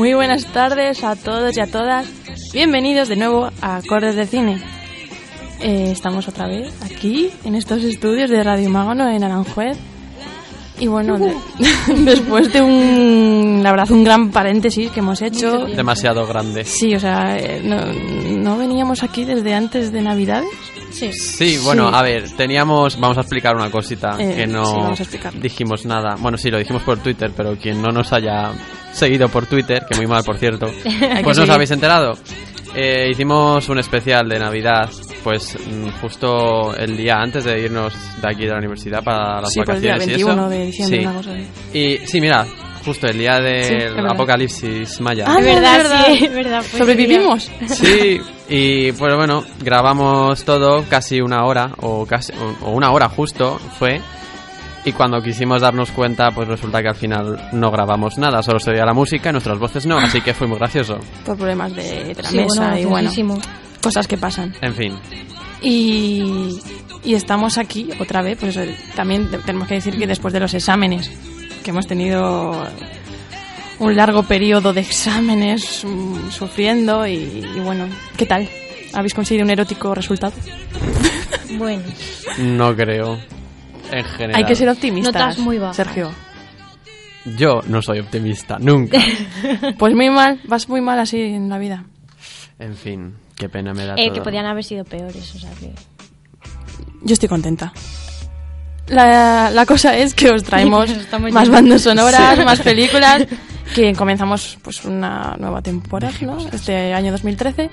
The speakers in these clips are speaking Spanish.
Muy buenas tardes a todos y a todas. Bienvenidos de nuevo a Acordes de Cine. Eh, estamos otra vez aquí en estos estudios de Radio Mágono en Aranjuez. Y bueno, de- después de un, la verdad, un gran paréntesis que hemos hecho. demasiado grande. Sí, o sea, eh, no, no veníamos aquí desde antes de Navidades. Sí. Sí, bueno, Sí. a ver, teníamos, vamos a explicar una cosita Eh, que no sí, vamos a explicarlo. dijimos nada. Bueno, sí, lo dijimos por Twitter, pero quien no nos haya seguido por Twitter, que muy mal, por cierto, pues no os habéis enterado. Eh, hicimos un especial de Navidad, pues mm, justo el día antes de irnos de aquí de la universidad para las Sí, pues el día vacaciones y 21 eso. de diciembre, Sí. una cosa así. Y sí, mira, justo el día del apocalipsis maya. Ah, Es verdad, es verdad. sí, es verdad. pues, ¿Sobrevivimos? Sí, y pues bueno, grabamos todo casi una hora, o casi o una hora justo fue. Y cuando quisimos darnos cuenta, pues resulta que al final no grabamos nada, solo se oía la música y nuestras voces no, así que fue muy gracioso. Por problemas de, la Sí, mesa bueno, y bueno, graciosísimo. Cosas que pasan. En fin, Y, y estamos aquí otra vez, pues también te- tenemos que decir que después de los exámenes, que hemos tenido un largo periodo de exámenes mm, sufriendo y, y bueno, ¿qué tal? ¿Habéis conseguido un erótico resultado? Bueno, no creo. En general. Hay que ser optimistas, Notas muy bajas. Sergio. Yo no soy optimista, nunca. Pues muy mal, vas muy mal así en la vida. En fin, qué pena me da eh, todo. que podían haber sido peores, o sea que... Yo estoy contenta. La, la cosa es que os traemos más bandas sonoras, Sí. más películas, que comenzamos pues una nueva temporada, ¿no? Este año 2013.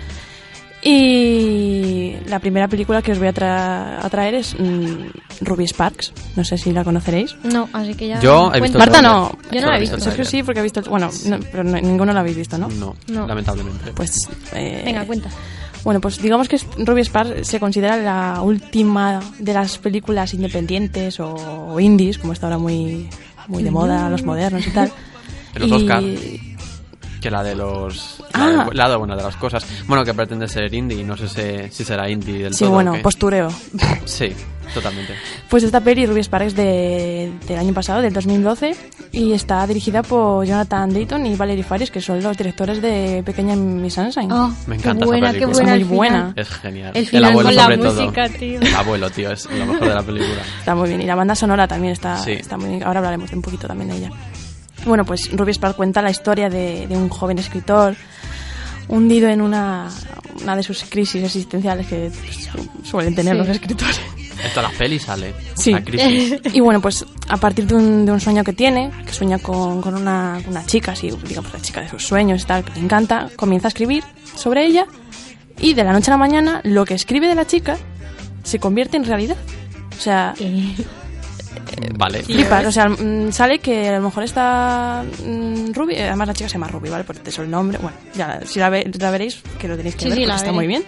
Y la primera película que os voy a, tra- a traer es mm, Ruby Sparks. No sé si la conoceréis. No, así que ya... Yo he visto Marta no. Yo no la he visto. Sergio sí, porque ha visto... el- Bueno, no, pero no- ninguno lo habéis visto, ¿no? No, No. lamentablemente. Pues... eh, Venga, cuenta. Bueno, pues digamos que Ruby Sparks se considera la última de las películas independientes o, o indies, como está ahora muy, muy de moda, los modernos y tal. Los Y-. Que la de los... Ah. La, de, la de buena de las cosas. Bueno, que pretende ser indie, no sé si, si será indie del Sí, todo. bueno, qué. postureo. Sí, totalmente. Pues esta peli, Ruby Sparks, de, del año pasado, del 2012, y está dirigida por Jonathan Dayton y Valerie Faris, que son los directores de Pequeña Miss Sunshine. Oh, Me qué encanta esa qué película. buena. Es muy buena. Es genial. El final abuelo con la sobre todo. música, tío. El abuelo, tío, es lo mejor de la película. Está muy bien. Y la banda sonora también está, Sí. está muy bien. Ahora hablaremos de un poquito también de ella. Bueno, pues Ruby Sparks cuenta la historia de, de un joven escritor hundido en una, una de sus crisis existenciales que pues, suelen tener Sí. los escritores. Esto a la peli sale. Sí. La crisis. Y bueno, pues a partir de un, de un sueño que tiene, que sueña con, con una, una chica, así, digamos, la chica de sus sueños y tal, que le encanta, comienza a escribir sobre ella y de la noche a la mañana lo que escribe de la chica se convierte en realidad. O sea, Vale. flipas, o sea, mm, sale que a lo mejor está mm, Ruby, eh, además la chica se llama Ruby, ¿vale? Por eso el nombre, bueno, ya, si la, ve- la veréis, que lo tenéis que Sí, ver, sí, porque está veré. muy bien.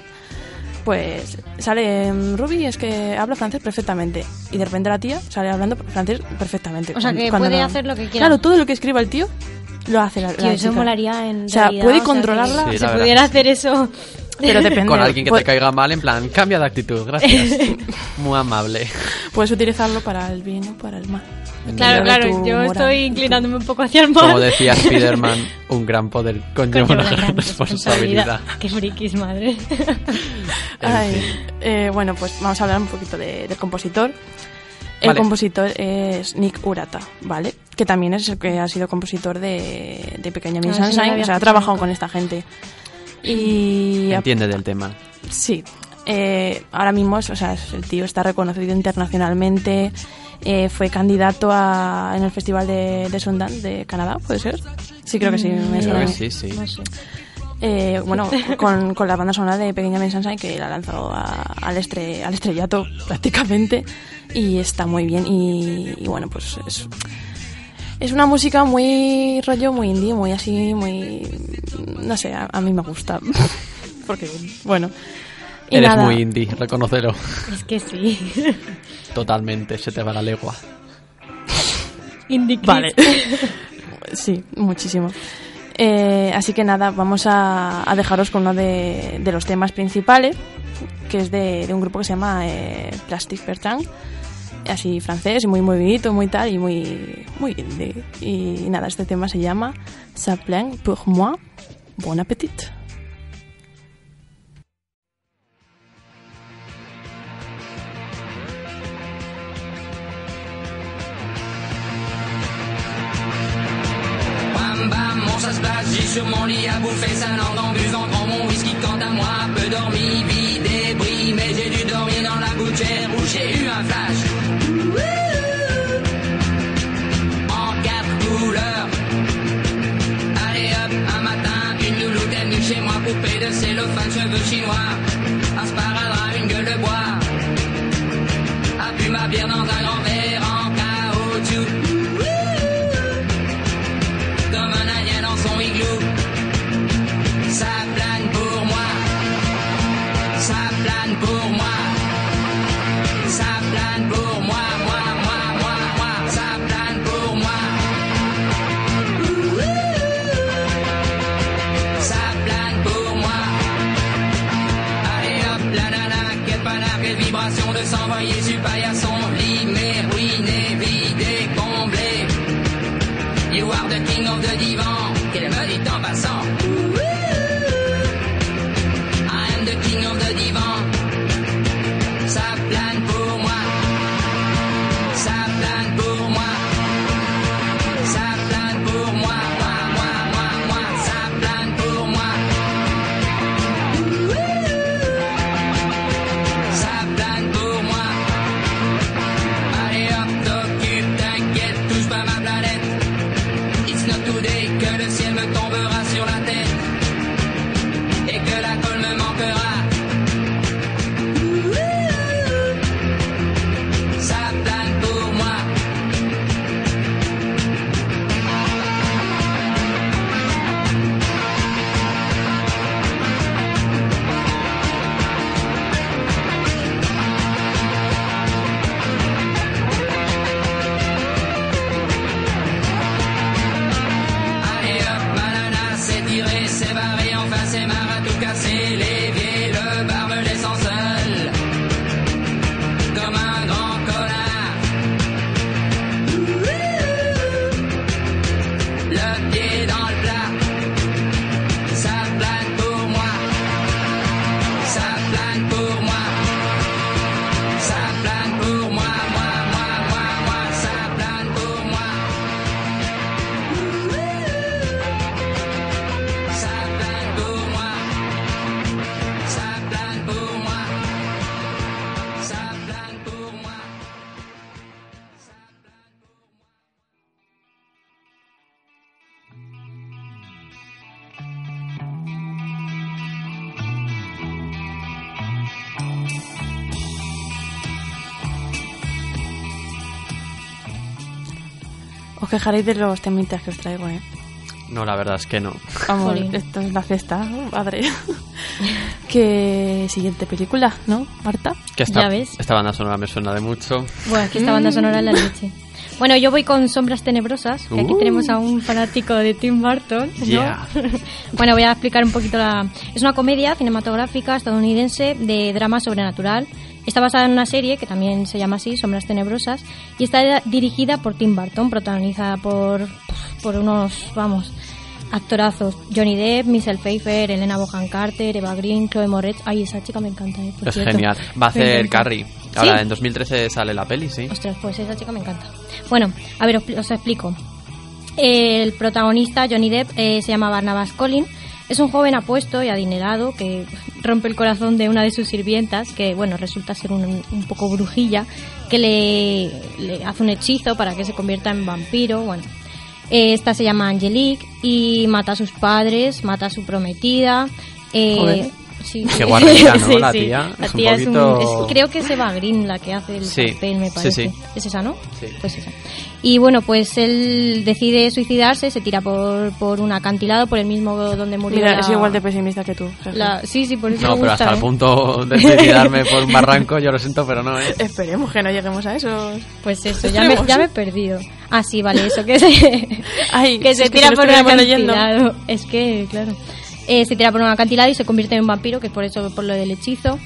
Pues sale mm, Ruby y es que habla francés perfectamente. Y de repente la tía sale hablando francés perfectamente. O sea, que cuando puede no- hacer lo que quiera. Claro, todo lo que escriba el tío lo hace la, Tío, la eso chica. molaría en O sea, realidad, puede o sea, controlarla. Sí, se verdad. pudiera hacer eso... Pero depende. Con alguien que Pu- te caiga mal, en plan, cambia de actitud, gracias. Muy amable. Puedes utilizarlo para el bien o para el mal. Claro, claro, yo moral estoy inclinándome un poco hacia el mal. Como decía Spider-Man, un gran poder conlleva una gran responsabilidad. Qué frikis, madre. Ay, eh, bueno, pues vamos a hablar un poquito de- del compositor. El Vale. compositor es Nick Urata, ¿vale? Que también es el que ha sido compositor de, de Pequeña Miss Ah, lo Sunshine, o sea, ha trabajado con esta gente. Y Entiende del tema. sí, eh, ahora mismo o sea, el tío está reconocido internacionalmente eh, fue candidato a, en el Festival de, de Sundance de Canadá, ¿puede ser? Sí, creo que sí. me Creo suena. que sí, sí. No sé. Eh, bueno, con, con la banda sonora de Pequeña Miss Sunshine que la lanzó a- al, estre- al estrellato prácticamente y está muy bien y, y bueno, pues es, es una música muy rollo, muy indie, muy así, muy... no sé, a, a mí me gusta porque, bueno... y Eres nada, muy indie, reconocelo. Es que sí. Totalmente, se te va la legua. Indie Vale. sí, muchísimo. Eh, así que nada, vamos a, a dejaros con uno de, de los temas principales, que es de, de un grupo que se llama eh, Plastic Bertrand, así francés, muy movidito, muy tal, y muy, muy indie. Y nada, este tema se llama Ça plaint pour moi. Bon appétit. Ça se passe, j'ai sur mon lit à bouffer sa langue en buvant grand mon whisky quant à moi, peu dormi, vie débris, mais j'ai dû dormir dans la gouttière où j'ai eu un flash. En quatre couleurs. Allez hop, un matin, une loulou t'aime de chez moi coupée de cellophane cheveux chinois. Quejaréis de los temitas que os traigo, ¿eh? No, la verdad es que no. Vamos, Jolín. esto es la fiesta, padre. que siguiente película, ¿no, Marta? Que esta, Ya ves. esta banda sonora me suena de mucho. Bueno, aquí esta banda sonora es la leche. Bueno, yo voy con Sombras Tenebrosas, que aquí Uh. tenemos a un fanático de Tim Burton. ¿no? Yeah. bueno, voy a explicar un poquito la... Es una comedia cinematográfica estadounidense de drama sobrenatural. Está basada en una serie que también se llama así, Sombras Tenebrosas, y está dirigida por Tim Burton, protagonizada por, por unos, vamos, actorazos. Johnny Depp, Michelle Pfeiffer, Elena Bohan Carter, Eva Green, Chloe Moretz. Ay, esa chica me encanta, eh, por Es cierto. genial. Va a hacer. Carrie. Ahora, ¿Sí? en 2013 sale la peli, sí. Ostras, pues esa chica me encanta. Bueno, a ver, os, os explico. El protagonista, Johnny Depp, eh, se llama Barnabas Collins. Es un joven apuesto y adinerado que rompe el corazón de una de sus sirvientas, que bueno, resulta ser un, un poco brujilla, que le, le hace un hechizo para que se convierta en vampiro. Bueno, eh, esta se llama Angelique y mata a sus padres, mata a su prometida. eh. Sí. Qué guarrería, ¿no? Sí, La sí. tía. La Es un tía es un- poquito- es- creo que es Eva Green la que hace el Sí, papel, me sí, parece. sí. Es esa, ¿no? Sí. Pues esa. Y bueno, pues él decide suicidarse, se tira por, por un acantilado, por el mismo donde murió Mira, la- es igual de pesimista que tú. La- Sí, sí, por eso No, me pero gusta, hasta el ¿eh? punto de suicidarme por un barranco, yo lo siento, pero no, ¿eh? Esperemos que no lleguemos a eso. Pues eso, ya me, ya me he perdido. Ah, sí, vale, eso, que se, Ay, que si se es que tira lo por un estuviera leyendo. acantilado. Es que, claro. Eh, se tira por un acantilado y se convierte en un vampiro, que es por eso, por lo del hechizo.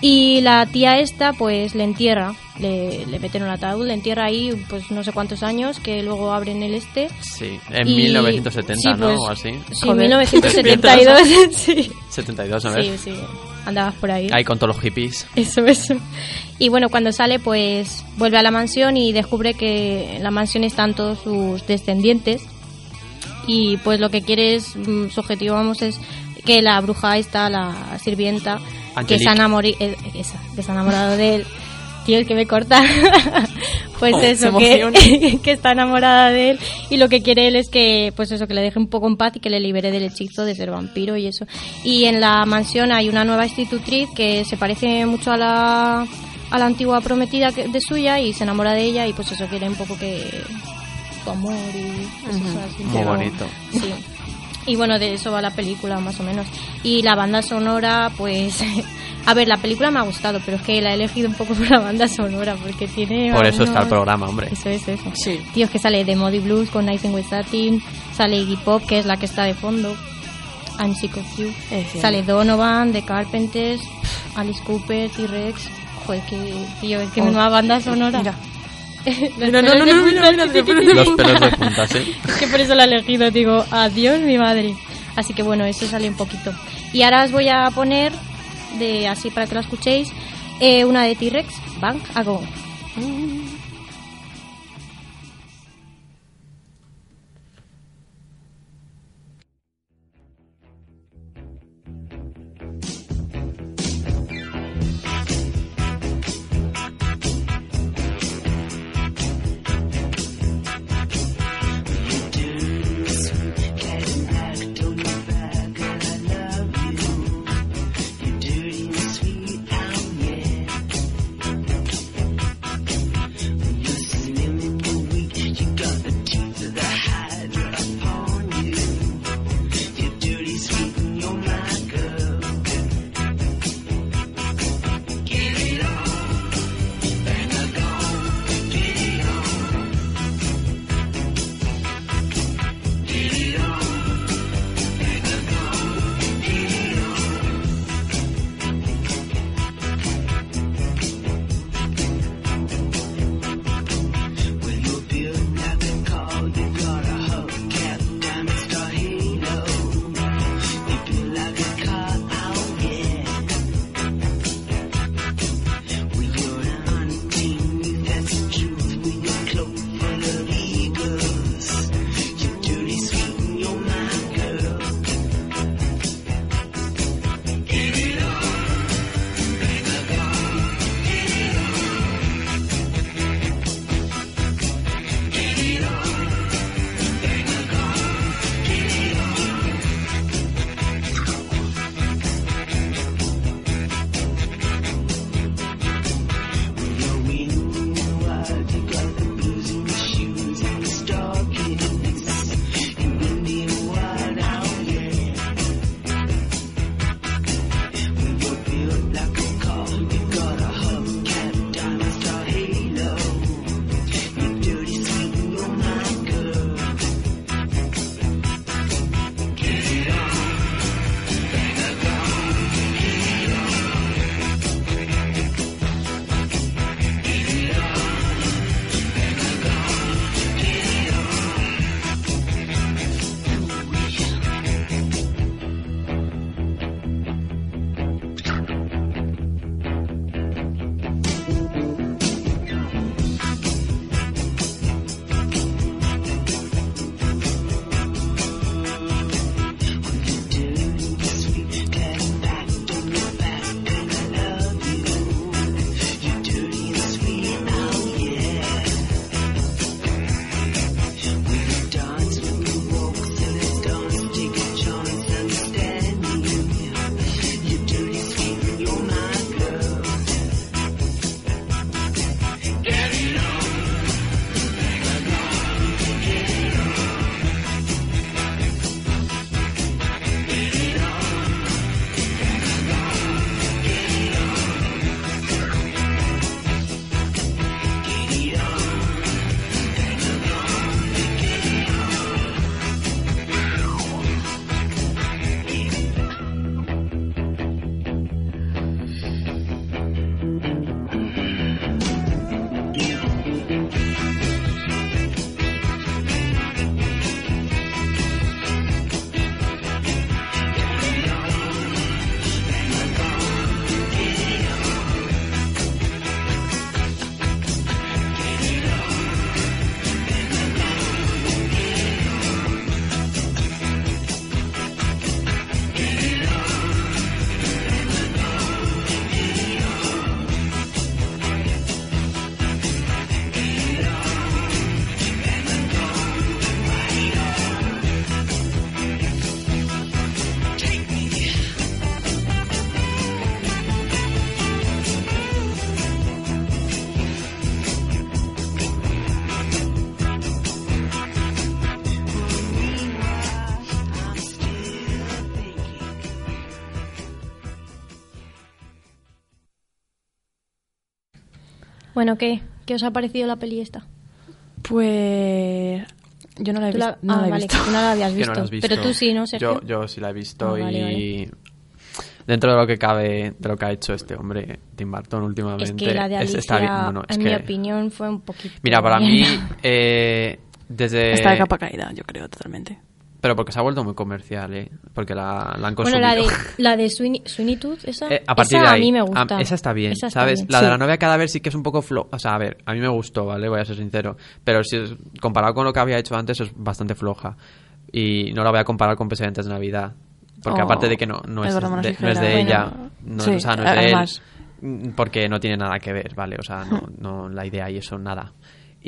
Y la tía esta, pues, le entierra. Le, le meten en un ataúd, le entierra ahí, pues, no sé cuántos años, que luego abren el este. Sí, en Y- 1970, sí, ¿no? pues, O así. Sí, Joder. 1972, sí. 72, a ver. Sí, sí, andabas por ahí. Ahí con todos los hippies. Eso, eso. Y bueno, cuando sale, pues vuelve a la mansión y descubre que en la mansión están todos sus descendientes. Y pues lo que quiere es, mm, su objetivo, vamos, es que la bruja esta, la sirvienta, que se, ha enamori- eh, esa, que se ha enamorado de él. Tío, es que me corta. pues Oh, eso, que, que está enamorada de él. Y lo que quiere él es que, pues eso, que le deje un poco en paz y que le libere del hechizo de ser vampiro y eso. Y en la mansión hay una nueva institutriz que se parece mucho a la, a la antigua prometida que- de suya y se enamora de ella y pues eso quiere un poco que su amor y así, Muy bonito. Sí. Y bueno, de eso va la película más o menos. Y la banda sonora, pues... A ver, la película me ha gustado, pero es que la he elegido un poco por la banda sonora, porque tiene... Por eso está el programa, hombre. Eso es, eso. Sí. Tío, es que sale The Modi Blues con Nice and With Satin, sale Iggy Pop, que es la que está de fondo, I'm Sick of You, Es cierto. sale Donovan, The Carpenters, Alice Cooper, T-Rex, joder, que, tío, es que Oh. menuda banda sonora. Mira. No, no, no, Los ti. pelos de punta, sí. Es que por eso la he elegido, digo, adiós mi madre. Así que bueno, eso sale un poquito. Y ahora os voy a poner, de así para que la escuchéis, eh, una de T-Rex, Bang, a Go. Bueno, ¿qué? ¿Qué os ha parecido la peli esta? Pues. Yo no la he visto. la- no ah, la he vale, visto. no la habías visto. no la visto. Pero tú sí, ¿no, Sergio? Yo, yo sí la he visto Ah, vale, y dentro de lo que cabe, de lo que ha hecho este hombre, Tim Burton últimamente, Es que la de es- Alicia, está bien. Bueno, es en que- mi opinión, fue un poquito... Mira, para mí, eh, desde... Está de capa caída, yo creo, totalmente. Pero porque se ha vuelto muy comercial, ¿eh? Porque la, la han Bueno, consumido. la de, la de Tooth, esa, Eh, a partir esa de ahí, a mí me a- gusta. esa está bien, Esa está ¿sabes? bien. La de la novia cadáver sí que es un poco floja. O sea, a ver, a mí me gustó, ¿vale? Voy a ser sincero. Pero si es- comparado con lo que había hecho antes, es bastante floja. Y no la voy a comparar con Precedentes de Navidad. Porque Oh, aparte de que no, no, es, de, no es de Tijera. ella, Bueno, no, sí, o sea, no es de además. él, mm, porque no tiene nada que ver, ¿vale? O sea, no, no la idea y eso, nada.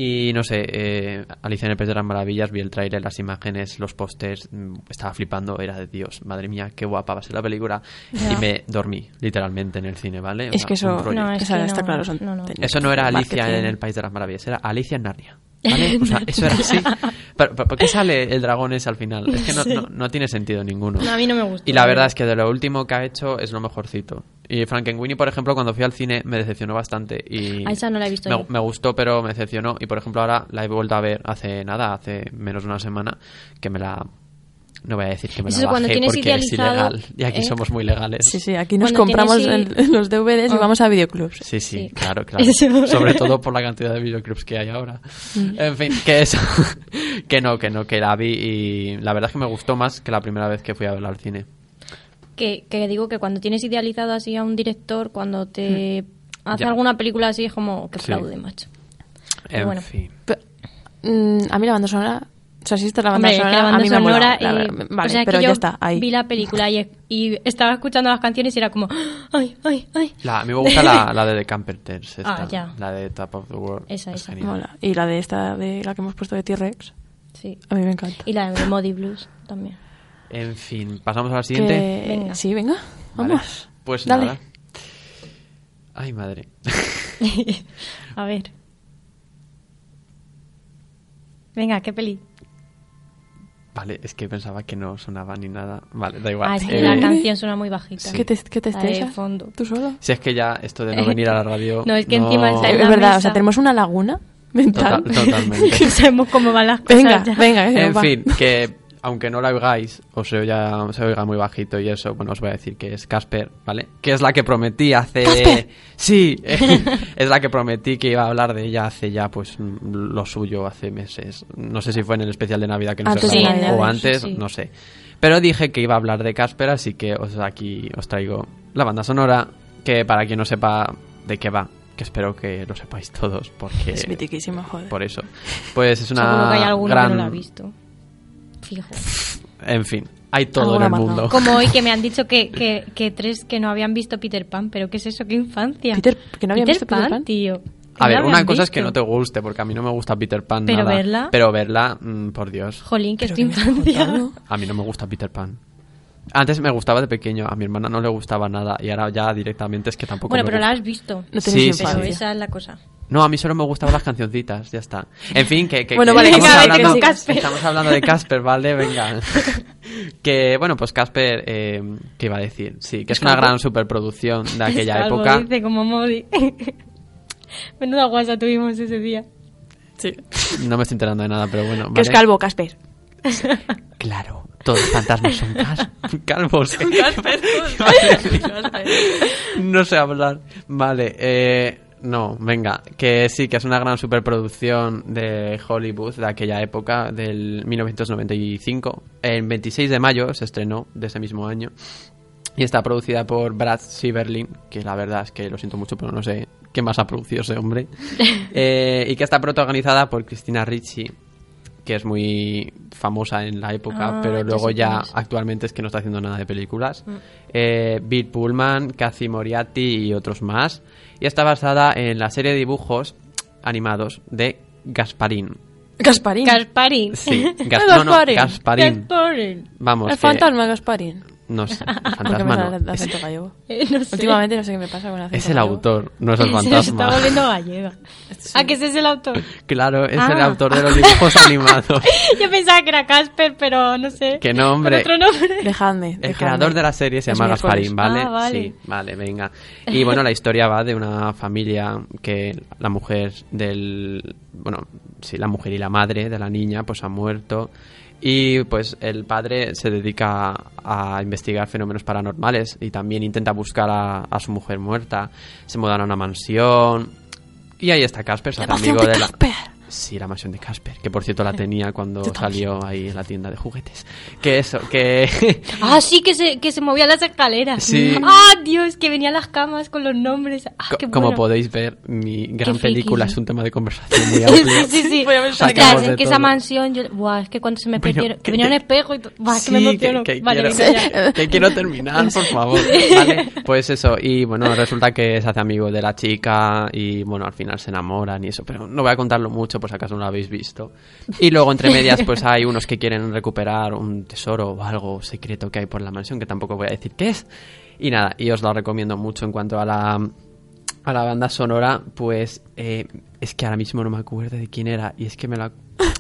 Y no sé, eh, Alicia en el País de las Maravillas, vi el tráiler, las imágenes, los pósters, mm, estaba flipando, era de Dios, madre mía, qué guapa va a ser la película. Y me dormí, literalmente, en el cine, ¿vale? O Es sea, que eso. No, es está claro. son no, no. Eso no era Alicia marketing. en el País de las Maravillas, era Alicia en Narnia. ¿Vale? O sea, eso era así. ¿Pero, pero por qué sale el dragón ese al final? Es que no, no, no tiene sentido ninguno. No, a mí no me gusta. Y la verdad es que de lo último que ha hecho es lo mejorcito. Y Frankenweenie, por ejemplo, cuando fui al cine me decepcionó bastante. Y A esa no la he visto me, yo. me gustó, pero me decepcionó. Y por ejemplo, ahora la he vuelto a ver hace nada, hace menos de una semana, que me la. No voy a decir que me Eso la bajé tienes porque es ilegal. Y aquí ¿eh? somos muy legales. Sí, sí, aquí nos Cuando compramos tienes el- los DVDs y Ah. vamos a videoclubs. Sí, sí, Sí. claro, claro. Sobre todo por la cantidad de videoclips que hay ahora. En fin, que eso. que no, que no, que la vi y la verdad es que me gustó más que la primera vez que fui a verla al cine. que, que digo que cuando tienes idealizado así a un director, cuando te hace Ya. alguna película así, es como que Sí. flaude, macho. En bueno. fin. Pe- mm, a mí la banda sonora. O sea, si esta la banda Hombre, es que sonora, la banda a mí me ha sonora, molado, la. Vale, o sea, que pero yo ya está, ahí. Vi la película y, y estaba escuchando las canciones y era como, ay, ay, ay. La, a mí me gusta la, la de The Camperters, esta, Ah, ya. la de Top of the World. Esa, Es esa. genial. Mola. Y la de esta, de la que hemos puesto de T-Rex, Sí. a mí me encanta. Y la de Modi Blues también. En fin, pasamos a la siguiente. Que- Venga. Sí, venga, Vale. vamos. Pues Dale. nada. Ay, madre. a ver. Venga, ¿qué peli? Vale, es que pensaba que no sonaba ni nada. Vale, da igual. Ah, es que Eh, la canción suena muy bajita. ¿Qué te, qué te de fondo. ¿Tú solo? Si es que ya esto de no venir a la radio. No, es que encima está en es la verdad, o sea, tenemos una laguna mental. Total- totalmente. Sabemos cómo van las cosas venga, ya. venga, En va. fin, que aunque no la oigáis, o se oiga, se oiga muy bajito y eso, bueno, os voy a decir que es Casper, ¿vale? Que es la que prometí hace... ¡Casper! Sí, es la que prometí que iba a hablar de ella hace ya, pues, lo suyo, hace meses. No sé si fue en el especial de Navidad que no Antes se de grabó, Navidad, o sí, antes, sí. no sé. Pero dije que iba a hablar de Casper, así que os, aquí os traigo la banda sonora, que para quien no sepa de qué va, que espero que lo sepáis todos, porque... Es mitiquísimo, joder. Por eso. Pues es una Seguro que hay alguno gran... que no la ha visto. Fijo. En fin, hay todo en el mundo. Como hoy que me han dicho que, que, que tres que no habían visto Peter Pan, pero ¿qué es eso? ¿Qué infancia? Peter- que no habían visto Peter Pan. tío. A ver, una cosa es que no te guste, porque a mí no me gusta Peter Pan Pero nada. verla- Pero verla, mm, por Dios. Jolín, que es tu infancia. A mí no me gusta Peter Pan. Antes me gustaba de pequeño, a mi hermana no le gustaba nada y ahora ya directamente es que tampoco Bueno, me pero la has visto. No Sí, sí, Pero esa es la cosa. No, a mí solo me gustaban las cancioncitas, ya está. En fin, que, que- Bueno, que vale, estamos, venga, hablando, Casper. estamos hablando de Casper, ¿vale? Venga. que, bueno, pues Casper, eh, ¿qué iba a decir? Sí, que es una gran superproducción de aquella Algo época. Dice como Modi. Menuda guasa tuvimos ese día. Sí. No me estoy enterando de nada, pero bueno. Que es calvo, Casper. Claro, todos los fantasmas son cas- calvos. no sé hablar. Vale, eh, no, venga, que sí, que es una gran superproducción de Hollywood de aquella época, del 1995. El 26 de mayo se estrenó de ese mismo año. Y está producida por Brad Sieberlin, que la verdad es que lo siento mucho, pero no sé qué más ha producido ese hombre. Eh, y que está protagonizada por Christina Ricci, que es muy famosa en la época, Ah, pero luego ya es. actualmente es que no está haciendo nada de películas. Mm. Eh, Bill Pullman, Kathy Moriarty y otros más. Y está basada en la serie de dibujos animados de Gasparín. Gasparín. Gasparín. Sí, Gas- El no, no, Gasparín. Gasparín. Gasparín. Vamos, el que- fantasma Gasparín. No sé, el ¿Por qué fantasma el no. Es? Eh, no sé. Últimamente no sé qué me pasa con el acento es el gallego. autor, no es el Se está fantasma. volviendo gallega. ¿A que ese es el autor? Claro, es el Ah. autor de los dibujos animados. Yo pensaba que era Casper, pero no sé. Que no, hombre. Con otro nombre. Dejadme. El dejadme. creador de la serie se llama. Gasparín, ¿vale? Ah, vale. Sí, vale, venga. Y bueno, la historia va de una familia que la mujer del... Bueno, sí, la mujer y la madre de la niña pues han muerto y pues el padre se dedica a investigar fenómenos paranormales y también intenta buscar a, a su mujer muerta. Se mudan a una mansión y ahí está Casper, se hace amigo de de la... Casper. Sí, la mansión de Casper, que por cierto la tenía cuando salió ahí en la tienda de juguetes. Que eso, que... Ah, sí, que se, que se movía las escaleras. Sí. Ah, Dios, que venían las camas con los nombres. Ah, qué Como bueno. podéis ver, mi gran friki. película es un tema de conversación muy amplio. sí, sí, sí. Voy a ver Ostras, es que esa todo. mansión, yo, buah, es que cuando se me Bueno, perdieron, que- que venía un espejo y to- buah, es que me Sí, emociono. que, que vale, quiero, ya. que quiero terminar, por favor. Vale, pues eso. Y bueno, resulta que se hace amigo de la chica y bueno, al final se enamoran y eso. Pero no voy a contarlo mucho por si acaso no lo habéis visto. Y luego entre medias pues hay unos que quieren recuperar un tesoro o algo secreto que hay por la mansión que tampoco voy a decir qué es. Y nada, y os lo recomiendo mucho en cuanto a la a la banda sonora, pues eh, es que ahora mismo no me acuerdo de quién era y es que me la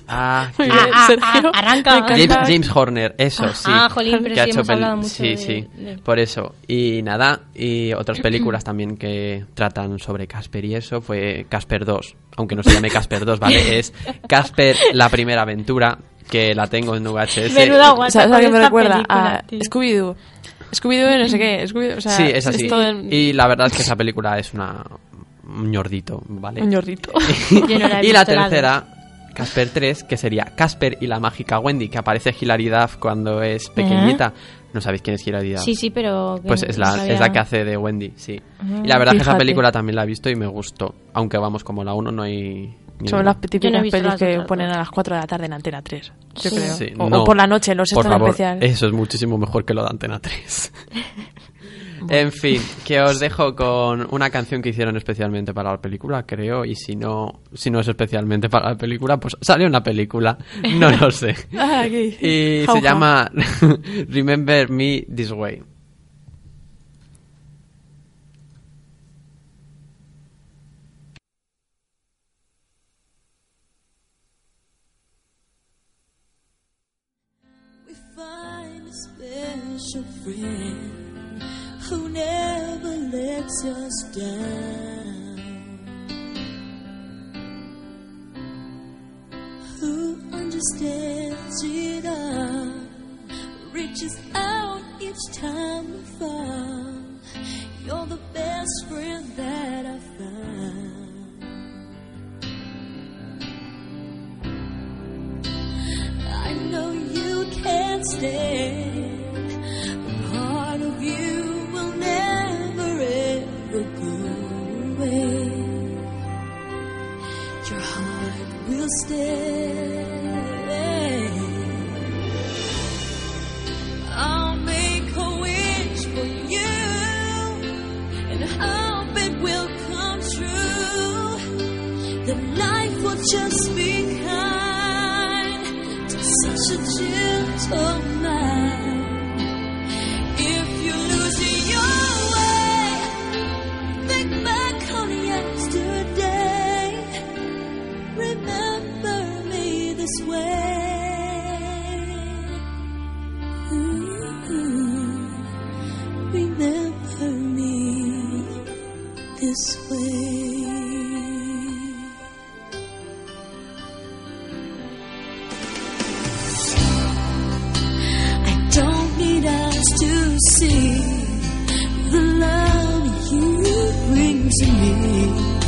Ah, Muy que- bien, ah, Sergio. ah, arranca. Me encanta. James, James Horner, eso Ah, sí. ah, jolín, pero que ha sí hecho hemos hablado mucho Sí, de- sí, de- por eso. Y nada, y otras películas también que tratan sobre Casper y eso fue Casper 2, aunque no se llame Casper 2, ¿vale? Es Casper la primera aventura, que la tengo en VHS. Menuda ¿Sabes a qué me recuerda? película, A. Scooby-Doo. Scooby-Doo no sé qué. Scooby-Doo, o sea, sí, es así. todo el- Y la verdad es que esa película es una un ñordito, ¿vale? Un ñordito. No la y la visto, la tercera, Casper 3, que sería Casper y la mágica Wendy, que aparece Hilary Duff cuando es pequeñita. No sabéis quién es Hilary Duff. Sí, sí, pero... Pues es la, sabía- es la que hace de Wendy, sí. Ah, y la verdad es que esa película también la he visto y me gustó. Aunque vamos, como la 1 no hay... Son las típicas no pelis las que otras ponen a las 4 de la tarde en Antena 3. Yo Sí. creo. Sí, o, no. o por la noche, los Por favor, especiales. eso es muchísimo mejor que lo de Antena 3. en fin, que os dejo con una canción que hicieron especialmente para la película, creo, y si no, si no es especialmente para la película, pues sale una película, no lo sé. Ah. Y se llama Remember Me This Way. Lets us down, who understands it all, reaches out each time we fall. You're the best friend that I found. I know you can't stay. 是你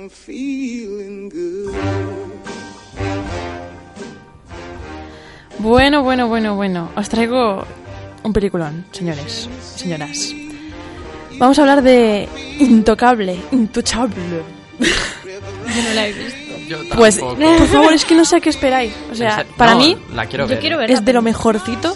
I'm feeling good. Bueno, bueno, bueno, bueno. Os traigo un peliculón, señores, señoras. Vamos a hablar de Intocable, Intouchable. Yo no la he visto. Yo Pues, por favor, es que no sé a qué esperáis. O sea, para no, mí la quiero Yo ver. quiero verla. es de lo mejorcito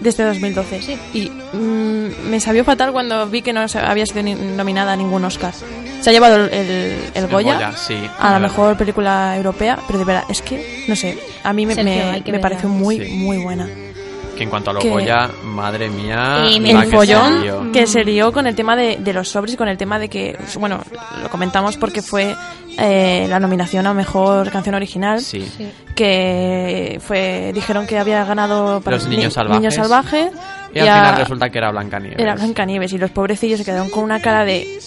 de este 2012. Sí. Y mm, me sabió fatal cuando vi que no había sido ni- nominada a ningún Oscar. Se ha llevado el, el- el Goya, Goya, sí. a la mejor película europea, pero de verdad, es que, no sé, a mí me, Sergio, me- me pareció muy, Sí. muy buena. Que en cuanto a lo que- Goya, madre mía. Y el que se follón que se lió con el tema de, de los sobres y con el tema de que, bueno, lo comentamos porque fue eh, la nominación a mejor canción original. Sí. Sí. Que fue, dijeron que había ganado para Los Niños Ni- Salvajes. Niños Salvajes, Y al a- final resulta que era Blancanieves. era Blancanieves y los pobrecillos se quedaron con una cara de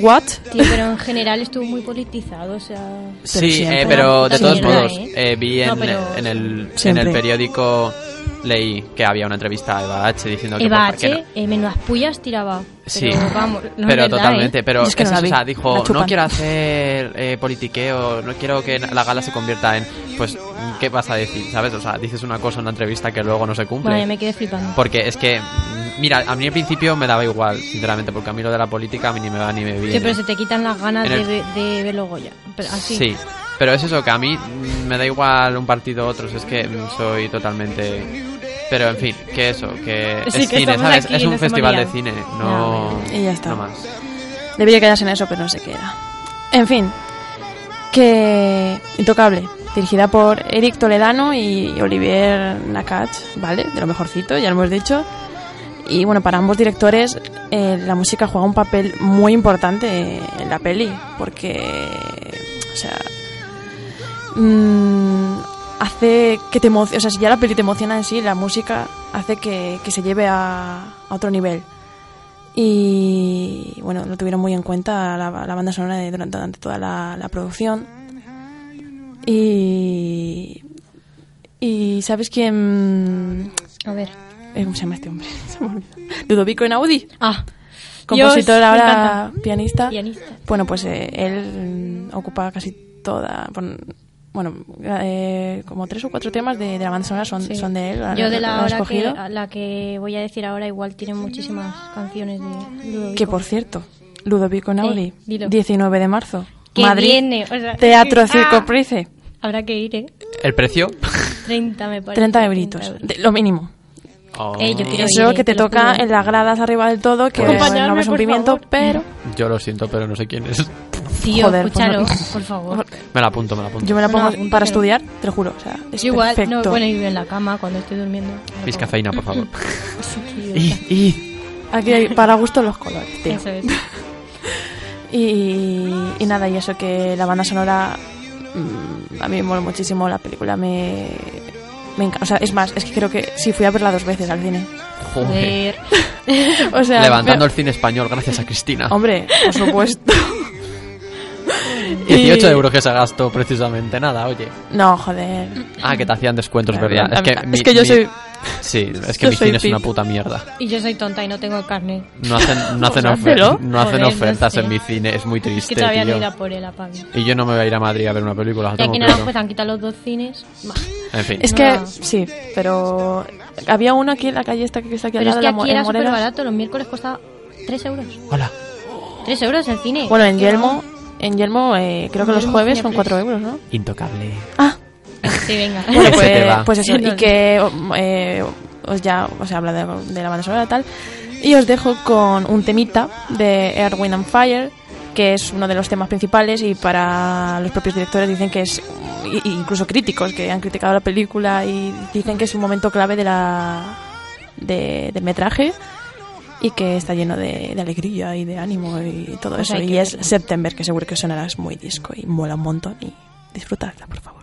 ¿What? Tío, pero en general estuvo muy politizado, o sea... Sí, siempre. eh, pero de todos modos, ¿eh? eh, vi en, No, pero- en el, en el periódico, leí que había una entrevista a Eva H. diciendo que... Eva por- que no- H, eh, menudas pullas tiraba. Sí, Pero vamos, no pero es verdad, totalmente, ¿eh? pero Es que eso, o sea, dijo, chupan". no quiero hacer eh, politiqueo, no quiero que la gala se convierta en, pues, ¿qué vas a decir? ¿Sabes? O sea, dices una cosa en una entrevista que luego no se cumple. Vale, me quedé flipando. Porque es que, mira, a mí al principio me daba igual, sinceramente, porque a mí lo de la política a mí ni me va ni me viene. Sí, pero se te quitan las ganas el- de, ve- de verlo Goya. Pero así. Sí, pero es eso, que a mí me da igual un partido u otro, es que soy totalmente... Pero en fin, que eso, que Sí, es que cine, ¿sabes? Es un festival de cine, no, bueno. Y ya está. no más. Debería quedarse en eso, pero no se queda. En fin, que Intocable, dirigida por Eric Toledano y Olivier Nakach, ¿vale? De lo mejorcito, ya lo hemos dicho. Y bueno, para ambos directores eh, la música juega un papel muy importante en la peli, porque, o sea, mm, hace que te emocione, o sea, si ya la peli te emociona en sí, la música hace que, que se lleve a, a otro nivel. Y bueno, lo tuvieron muy en cuenta la, la banda sonora de- durante, durante toda la, la producción. Y. Y ¿sabes quién? A ver. eh, ¿Cómo se llama este hombre? Se me. Ludovico Einaudi, Ah, compositor Dios, ahora, pianista. pianista. Bueno, pues eh, él ocupa casi toda. Bueno, eh, como tres o cuatro temas de, de la banda sonora son, Sí. son de él. Yo de la hora que, la que voy a decir ahora igual tiene muchísimas canciones de Ludovico. Que por cierto, Ludovico Einaudi, Eh, dilo. 19 de marzo, Que Madrid, viene, o sea, Teatro ¡ah! Circo Price, Habrá que ir, ¿eh? ¿El precio? 30 me parece. 30 euritos, euros. de- lo mínimo. Oh, Eh, yo quiero Eso ir, que te toca en las gradas arriba del todo, que Pues- no ves un pimiento, favor. pero yo lo siento, pero no sé quién es. Tío, Joder, pues escúchalo, no- por favor. Me la apunto, me la apunto. yo me la No, pongo apunta, para estudiar, te lo juro. O sea, es Yo igual perfecto. no me ir en la cama cuando estoy durmiendo. Mis cafeína, por favor. Y, y... Aquí hay para gusto los colores, tío. Eso es. Y, y nada, y eso que la banda sonora mm, a mí me mola muchísimo, la película me, me encanta. O sea, es más, es que creo que sí fui a verla dos veces al cine. Joder. Joder. O sea, Levantando me- el cine español gracias a Cristina. Hombre, por supuesto. 18 y- euros que se gastó precisamente, nada, oye. No, joder. Ah, que te hacían descuentos, Claro, ¿verdad? Es que, mi- es que yo mi- soy- Sí, es que yo mi soy cine es una puta mierda. Y yo soy tonta y no tengo carne. No hacen, no hacen, Pues ofer- no hacen Joder, no ofertas sé. en mi cine, es muy Es triste, que todavía tío. no irá por él, apague. Y yo no me voy a ir a Madrid a ver una película, Y aquí claro. Aranjuez han quitado los dos cines. Bah. En fin. Es que, sí, pero había uno aquí en la calle esta que está aquí al Pero es lado, que la Mo- aquí en era súper barato. Los miércoles costaba 3 euros. Hola. 3 euros el cine. Bueno, en Yelmo, en Yelmo eh, creo que los jueves son 4 euros, ¿no? Intocable. Ah. Sí, venga. bueno, te va. pues, pues eso, y que eh, os ya os he hablado de, de la banda sonora y tal. Y os dejo con un temita de Air, Wind and Fire, que es uno de los temas principales y para los propios directores dicen que es, incluso críticos que han criticado la película y dicen que es un momento clave de la de- del metraje y que está lleno de, de alegría y de ánimo y todo Pues eso. Y es. September, que seguro que sonará es muy disco y mola un montón y disfrutadla, por favor.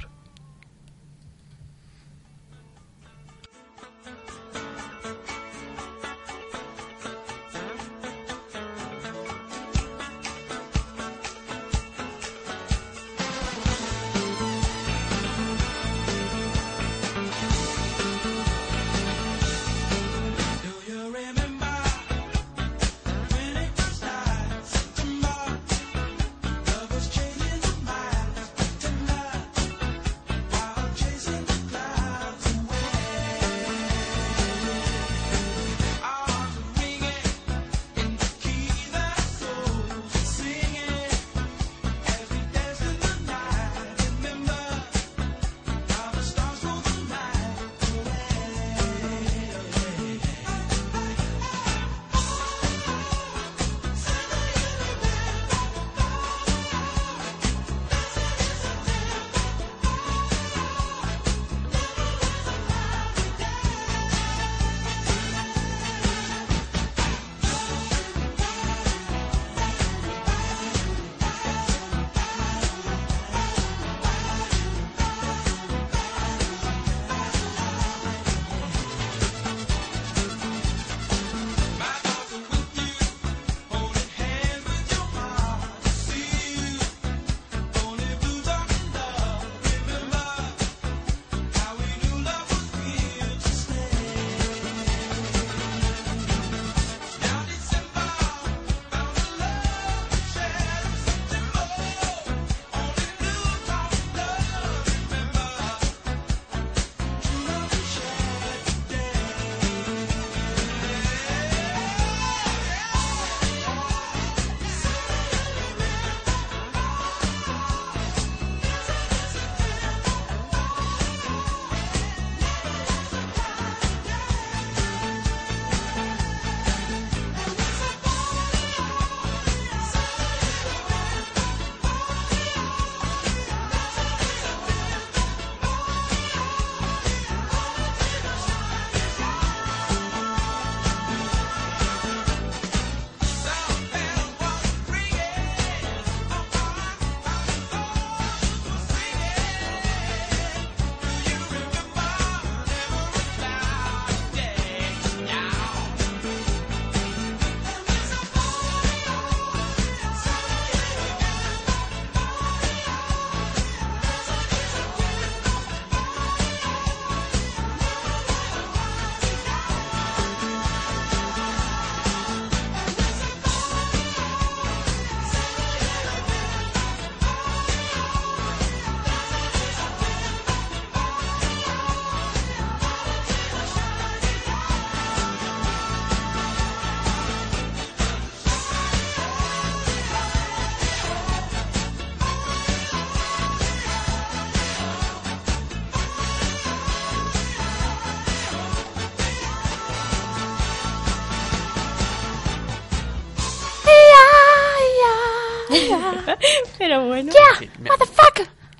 Pero bueno. Sí, me-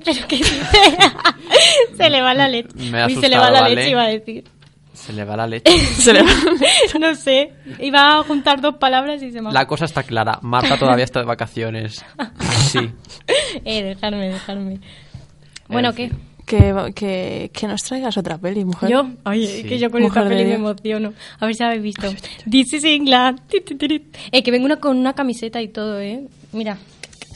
Pero que se le va la leche. Me ha Uy, se le va la ¿vale? leche, iba a decir. Se le va la leche. Se le va- no sé. Iba a juntar dos palabras y se me. La cosa está clara. Marta todavía está de vacaciones. Así. Eh, dejarme, dejarme. Bueno, En ¿qué? que, que, que nos traigas otra peli, mujer. ¿Yo? Ay, Sí. que yo con Mujer esta peli me emociono. A ver si habéis visto. This is England. Eh, que vengo una, con una camiseta y todo, ¿eh? Mira.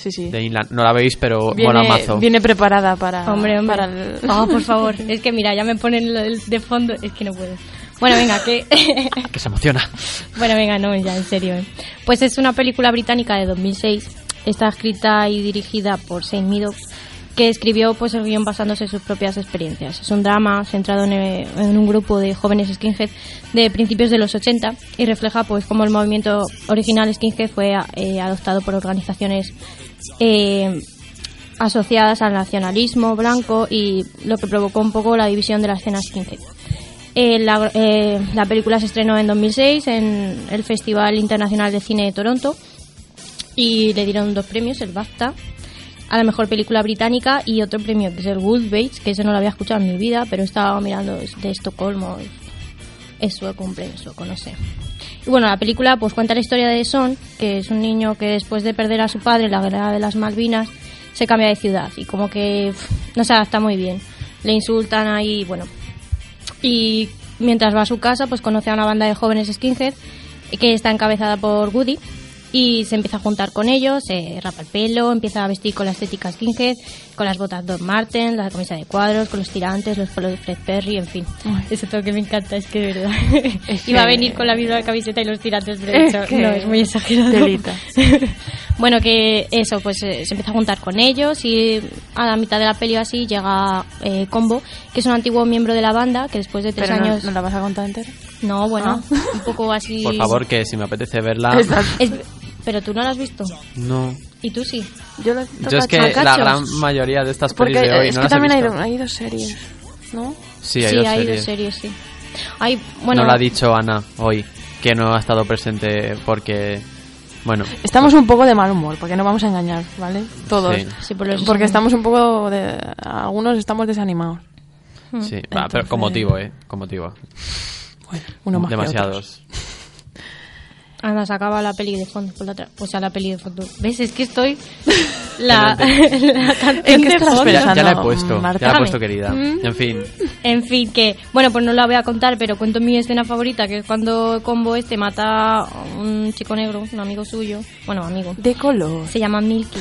Sí, sí. De Inland. No la veis, pero Viene, mola mazo. viene preparada para, Hombre, hombre. para el... Oh, por favor. Es que mira, ya me ponen de fondo. Es que no puedo. Bueno, venga, que... Que se emociona. Bueno, venga, no, ya, en serio. ¿eh? Pues es una película británica de 2006. Está escrita y dirigida por Saint Meadows, que escribió pues el guion basándose en sus propias experiencias. Es un drama centrado en, eh, en un grupo de jóvenes skinhead de principios de los 80 y refleja pues cómo el movimiento original skinhead fue eh, adoptado por organizaciones eh, asociadas al nacionalismo blanco y lo que provocó un poco la división de la escena skinhead. Eh, la, eh, la película se estrenó en 2006 en el Festival Internacional de Cine de Toronto y le dieron dos premios, el BAFTA a la mejor película británica y otro premio que es el Woodbates, que ese no lo había escuchado en mi vida, pero estaba mirando de Estocolmo, es sueco, un premio sueco, no sé. Y bueno, la película pues cuenta la historia de Son, que es un niño que después de perder a su padre en la guerra de las Malvinas, se cambia de ciudad y como que no se adapta muy bien. Le insultan ahí, bueno. Y mientras va a su casa, pues conoce a una banda de jóvenes skinhead que está encabezada por Woody y se empieza a juntar con ellos, se rapa el pelo, empieza a vestir con la estética skinhead, con las botas Don Marten, la camisa de cuadros, con los tirantes, los polos de Fred Perry, en fin. Eso todo que me encanta, es que de verdad. Es Iba a venir con la misma camiseta y los tirantes, pero Es de hecho, que- no, es muy exagerado. Bueno, que eso, pues eh, se empieza a juntar con ellos y a la mitad de la peli o así llega eh, Combo, que es un antiguo miembro de la banda, que después de tres Pero no, años... ¿no la vas a contar entera? No, bueno, Ah. un poco así... Por favor, que si me apetece verla. Es- Pero tú no la has visto. No. Y tú sí. Yo, la Yo es que la gran mayoría de estas Porque pelis de hoy es no que las he también hay, visto. hay dos series, ¿no? Sí, hay sí, dos hay series. dos series, sí. Hay, bueno, No lo ha dicho Ana hoy, que no ha estado presente porque... Bueno, Estamos un poco de mal humor, porque no vamos a engañar, ¿vale? Todos. Sí. Sí, por eso Porque sí. estamos un poco de... Algunos estamos desanimados. sí, va, pero con motivo, ¿eh? Con motivo. Uno más que Demasiados. Anda, se acaba la peli de fondo. Pues, la otra- pues a la peli de fondo. ¿Ves? Es que estoy... La, la canción ¿En qué de estás fondo. Ya, ya la he puesto, Marta. ya la he puesto querida. Mm. En fin, En fin, que... Bueno, pues no la voy a contar, pero cuento mi escena favorita, que es cuando Combo este mata a un chico negro, un amigo suyo. Bueno, amigo. De color. Se llama Milky.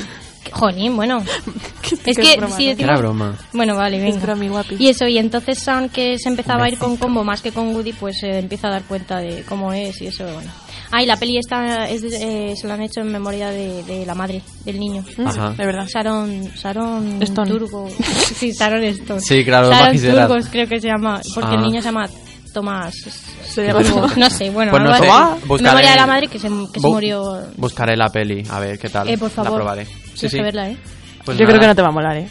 Jolín, bueno. es que broma, si decimos... era broma. Bueno, vale, venga. Es broma, guapi. Y eso, y entonces Sam, que se empezaba a ir con Combo más que con Woody, pues se empieza a dar cuenta de cómo es y eso, bueno. Ah, y la peli esta es de- eh, se la han hecho en memoria de, de la madre del niño. Mm, Ajá. De verdad. Sharon, Sharon Stone. Turgo. Sí, Sharon Stone. Sí, claro, Sharon. Turgos creo que se llama, porque Ah. el niño se llama Tomás. Se llama Turgo. Tomás. No sé, bueno, Pues no buscaré- memoria de la madre que se, que se Bu- murió. Buscaré la peli, a ver qué tal. Eh, por favor. La probaré. Sí, Tienes sí. que verla, ¿eh? Pues Yo creo que no te va a molar, ¿eh?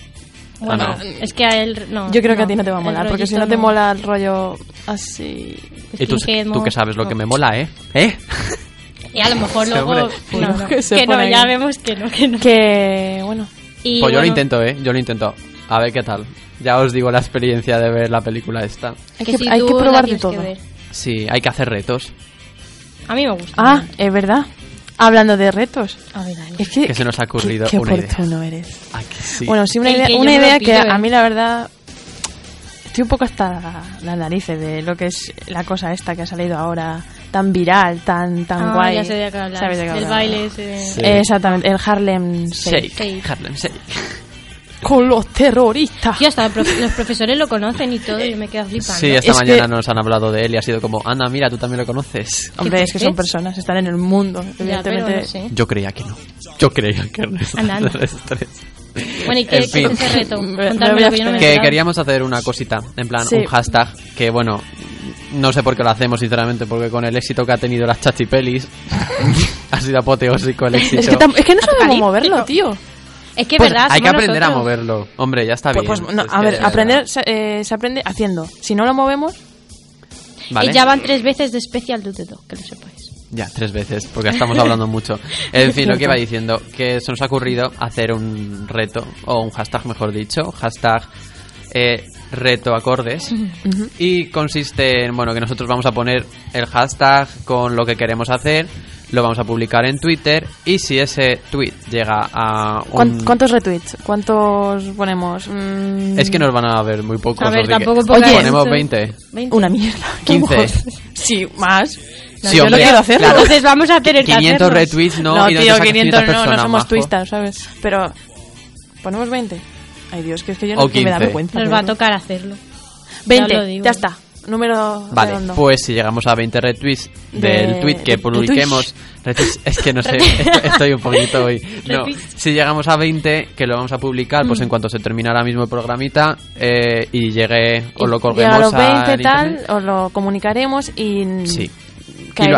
Bueno, no. es que a él no. Yo creo que a ti no te va a molar, porque si no te mola el rollo así... Y tú, tú que sabes lo no. que me mola, ¿eh? ¿Eh? Y a lo mejor luego. no, no, Que no, ya vemos que no, que no. Que, bueno, Y, Pues yo lo intento, ¿eh? Yo lo intento. A ver qué tal. Ya os digo la experiencia de ver la película esta. hay que hay que probar de todo. Sí, hay que hacer retos. A mí me gusta. Ah, es verdad. Hablando de retos. A ver, a ver. Es que, Que se nos ha ocurrido qué, qué una idea. oportuno eres. ¿A que sí? Bueno, sí, una El idea, que una idea a ¿eh? mí la verdad estoy un poco hasta las narices de lo que es la cosa esta que ha salido ahora tan viral, tan tan Ah, guay. ya sé de qué hablas. ¿Sabes de qué Del hablo? baile ese. Sí. Exactamente, el Harlem Shake. Shake. Harlem Shake. Con los terroristas. Tío, hasta prof- los profesores lo conocen y todo, y yo me quedo flipando. Sí, esta Es mañana que- nos han hablado de él y ha sido como, Ana, mira, tú también lo conoces. Hombre, ¿Qué es que son personas, están en el mundo. Ya, Evidentemente. no sé. Yo creía que no. Yo creía que no. Bueno, ¿y qué, En qué es ese reto? Me- me voy Contármelo, que yo no me Que queríamos hacer una cosita, en plan, Sí. un hashtag, que bueno, no sé por qué lo hacemos, sinceramente, porque con el éxito que ha tenido las chachipelis, ha sido apoteósico el éxito. Es que, es que no sabemos moverlo, tío. Es que, Pues verdad, hay que aprender a moverlo. Hombre, ya está Pues, bien. pues, no, a ver, de aprender se, eh, se aprende haciendo. Si no lo movemos, ¿Vale? Y ya van tres veces de Special to the Dog, que lo sepáis. Ya, tres veces, porque estamos hablando mucho. En fin, lo que iba diciendo, que se nos ha ocurrido hacer un reto, o un hashtag mejor dicho, hashtag eh, reto acordes. Y consiste en, bueno, que nosotros vamos a poner el hashtag con lo que queremos hacer, lo vamos a publicar en Twitter, y si ese tweet llega a ¿cuán- un... ¿cuántos retweets? ¿Cuántos ponemos? Mm, Es que nos van a ver muy pocos. A ver, así que tampoco Oye, ponemos mucho. 20. 20. Una mierda. 15. sí, más. No, Sí, yo hombre, lo quiero hacer. claro. Entonces vamos a tener que 500 hacerlo. retweets, no, No, y tío, sacas 500 no, no somos twistas, ¿sabes? Pero, ¿ponemos 20? Ay, Dios, que es que yo no que me da 15. vergüenza. Nos va a tocar hacerlo. 20, Ya ya, está. Número Vale, redondo. pues si llegamos a 20 retweets del De- tweet que publiquemos, retweets, es que no sé, estoy, un poquito hoy. No, si llegamos a 20, que lo vamos a publicar, Mm. pues en cuanto se termine ahora mismo el programita eh, y llegue o lo Y colguemos a los 20 al tal, internet. os lo comunicaremos y... Sí.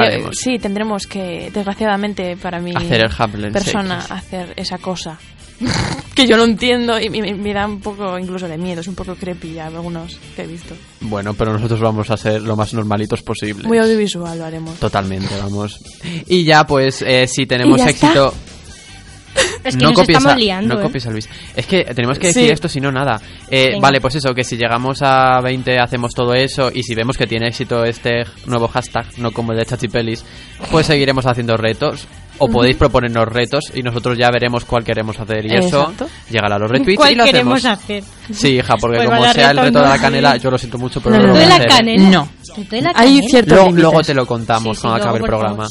haremos. Sí, tendremos que, desgraciadamente para mi Hacer el persona, hacer esa cosa. que yo no entiendo y me, me da un poco incluso de miedo, es un poco creepy ya algunos que he visto. Bueno, pero nosotros vamos a ser lo más normalitos posible. Muy audiovisual lo haremos. Totalmente, vamos. Y ya, pues, eh, si tenemos éxito... Es que no nos copies estamos a, liando, no ¿eh? copies a Luis. Es que tenemos que decir Sí. esto, si no, nada. Eh, vale, pues eso, que si llegamos a 20 hacemos todo eso y si vemos que tiene éxito este nuevo hashtag, no como el de Chachipelis, pues seguiremos haciendo retos. O podéis proponernos retos y nosotros ya veremos cuál queremos hacer. Y eso llegará a los retweets ¿Cuál y lo queremos hacemos. hacer? Sí, hija, porque Pues como sea el reto, de la canela, yo lo siento mucho, pero No, no, no, lo ¿Reto voy de a la hacer. canela? No. ¿Reto de la Hay canela? ciertos Luego, te lo contamos Sí, sí, cuando acabe el programa.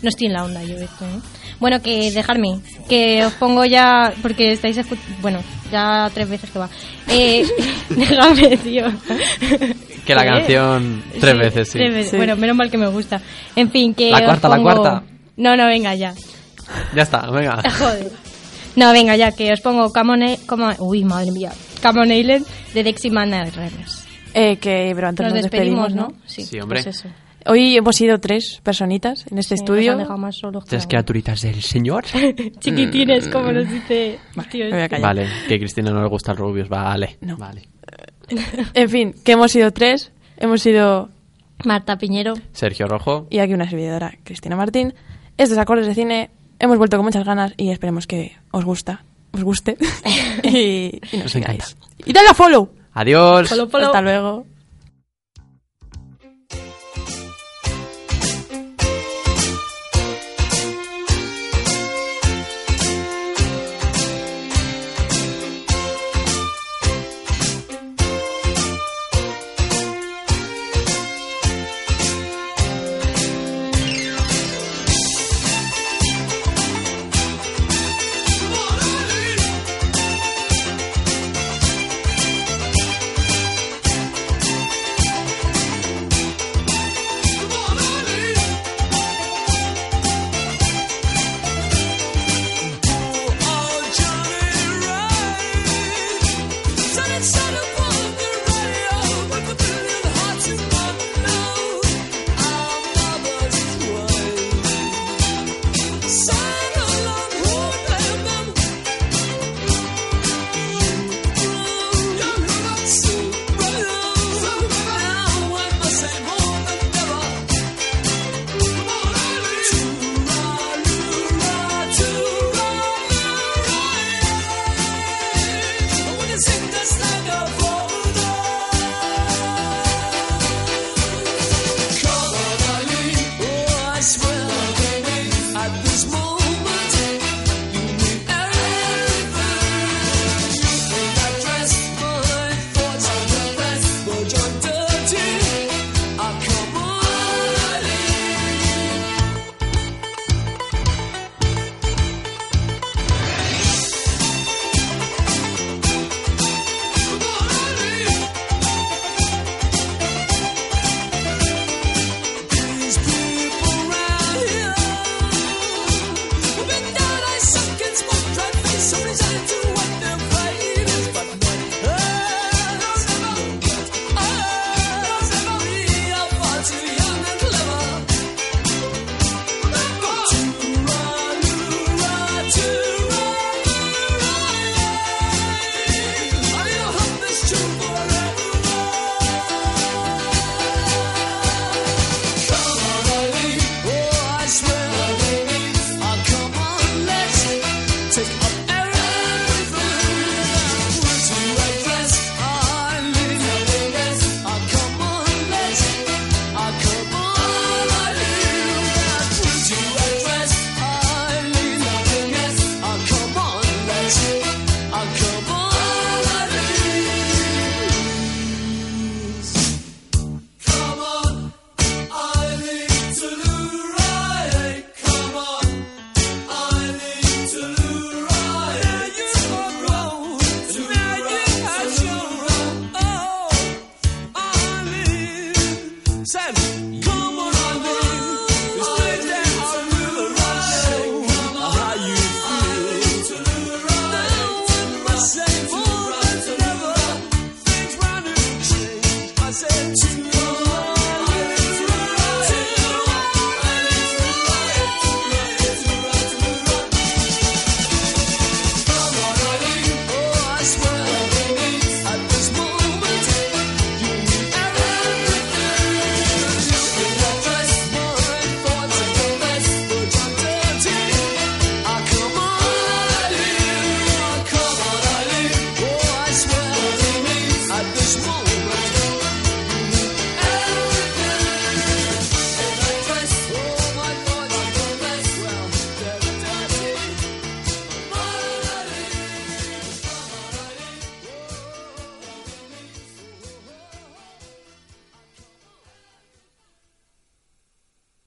No estoy en la onda yo esto, ¿eh? Bueno, que dejarme, que os pongo ya, porque estáis escuchando, bueno, ya tres veces que va. Eh, déjame, tío. Que la ¿Qué? canción tres veces, sí. tres veces. Sí. Bueno, menos mal que me gusta. En fin, que La os cuarta, la cuarta. No, no, venga, ya. Ya está, venga. Joder. No, venga, ya, que os pongo Camone... Como, uy, madre mía. Camon Island de Dexy Man Rivers. Eh, que, pero antes Nos nos, despedimos, despedimos, ¿no? Sí. Sí, hombre. Pues eso. Hoy hemos sido tres personitas en este Sí, nos estudio. han dejado más solos que Tres criaturitas del señor. Chiquitines, como nos dice el tío me voy a este. callar. Vale, que a Cristina no le gustan rubios, vale. No. Vale. En fin, que hemos sido tres. Hemos sido, Marta Piñero. Sergio Rojo. y aquí una servidora, Cristina Martín. Estos acordes de cine. Hemos vuelto con muchas ganas y esperemos que os gusta. Os guste. y, y nos Nos encanta. sigáis. Y dale a follow. Adiós. Follow, follow. Hasta luego.